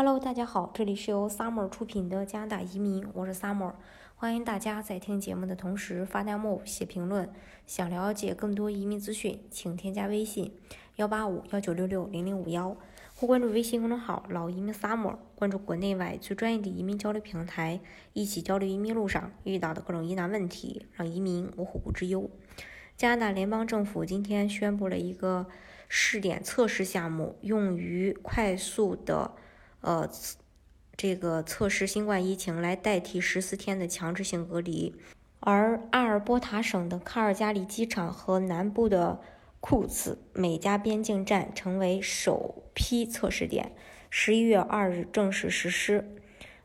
Hello，大家好，这里是由 Summer 出品的加拿大移民，我是 Summer，欢迎大家在听节目的同时发弹幕、写评论。想了解更多移民资讯，请添加微信幺八五幺九六六零零五幺，或关注微信公众号“老移民 Summer”，关注国内外最专业的移民交流平台，一起交流移民路上遇到的各种疑难问题，让移民无后顾之忧。加拿大联邦政府今天宣布了一个试点测试项目，用于快速的。呃，这个测试新冠疫情来代替十四天的强制性隔离，而阿尔伯塔省的卡尔加里机场和南部的库茨美加边境站成为首批测试点，十一月二日正式实施。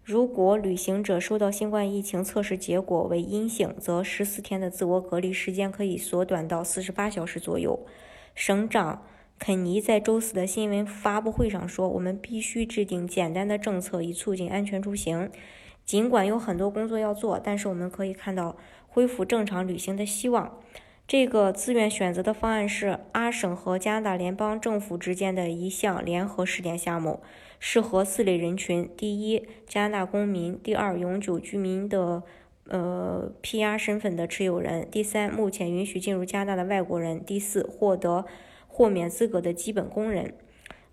如果旅行者收到新冠疫情测试结果为阴性，则十四天的自我隔离时间可以缩短到四十八小时左右。省长。肯尼在周四的新闻发布会上说：“我们必须制定简单的政策以促进安全出行。尽管有很多工作要做，但是我们可以看到恢复正常旅行的希望。”这个自愿选择的方案是阿省和加拿大联邦政府之间的一项联合试点项目，适合四类人群：第一，加拿大公民；第二，永久居民的呃 PR 身份的持有人；第三，目前允许进入加拿大的外国人；第四，获得。豁免资格的基本工人。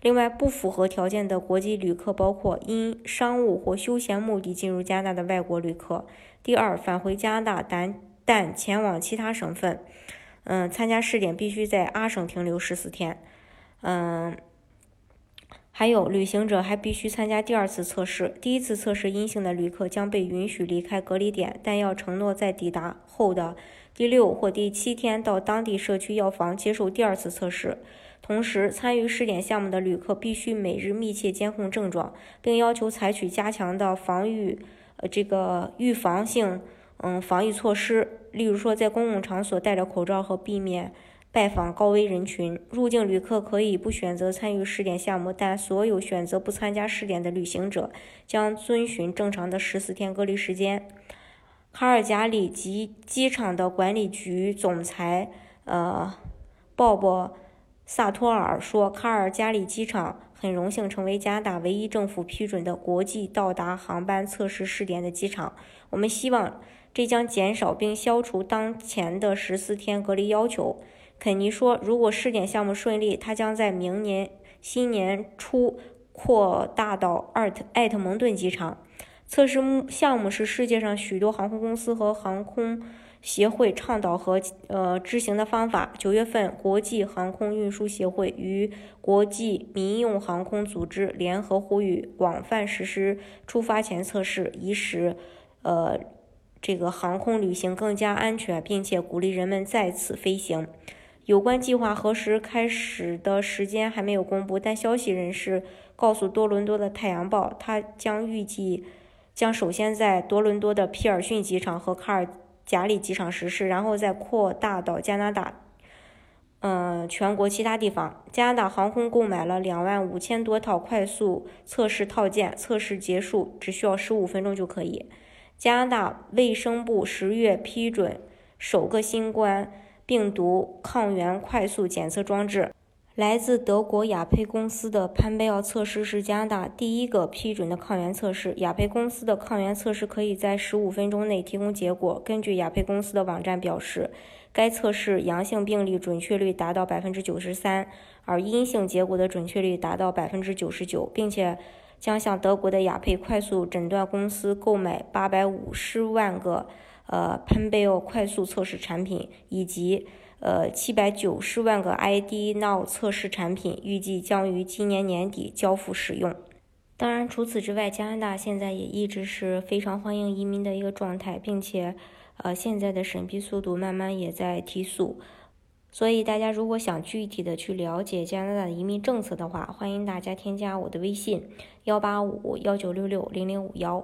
另外，不符合条件的国际旅客包括因商务或休闲目的进入加拿大的外国旅客。第二，返回加拿大但但前往其他省份，嗯，参加试点必须在阿省停留十四天。嗯，还有旅行者还必须参加第二次测试。第一次测试阴性的旅客将被允许离开隔离点，但要承诺在抵达后的。第六或第七天到当地社区药房接受第二次测试。同时，参与试点项目的旅客必须每日密切监控症状，并要求采取加强的防御呃这个预防性嗯防御措施，例如说在公共场所戴着口罩和避免拜访高危人群。入境旅客可以不选择参与试点项目，但所有选择不参加试点的旅行者将遵循正常的十四天隔离时间。卡尔加里及机场的管理局总裁，呃，鲍勃·萨托尔说：“卡尔加里机场很荣幸成为加拿大唯一政府批准的国际到达航班测试试点的机场。我们希望这将减少并消除当前的十四天隔离要求。”肯尼说：“如果试点项目顺利，他将在明年新年初扩大到艾特艾特蒙顿机场。”测试目项目是世界上许多航空公司和航空协会倡导和呃执行的方法。九月份，国际航空运输协会与国际民用航空组织联合呼吁广泛实施出发前测试，以使呃这个航空旅行更加安全，并且鼓励人们再次飞行。有关计划何时开始的时间还没有公布，但消息人士告诉多伦多的《太阳报》，他将预计。将首先在多伦多的皮尔逊机场和卡尔加里机场实施，然后再扩大到加拿大，嗯，全国其他地方。加拿大航空购买了两万五千多套快速测试套件，测试结束只需要十五分钟就可以。加拿大卫生部十月批准首个新冠病毒抗原快速检测装置。来自德国雅培公司的潘贝奥测试是加拿大第一个批准的抗原测试。雅培公司的抗原测试可以在十五分钟内提供结果。根据雅培公司的网站表示，该测试阳性病例准确率达到百分之九十三，而阴性结果的准确率达到百分之九十九，并且将向德国的雅培快速诊断公司购买八百五十万个十万个呃潘贝奥快速测试产品以及。呃，七百九十万个 ID Now 测试产品预计将于今年年底交付使用。当然，除此之外，加拿大现在也一直是非常欢迎移民的一个状态，并且，呃，现在的审批速度慢慢也在提速。所以，大家如果想具体的去了解加拿大的移民政策的话，欢迎大家添加我的微信幺八五幺九六六零零五幺，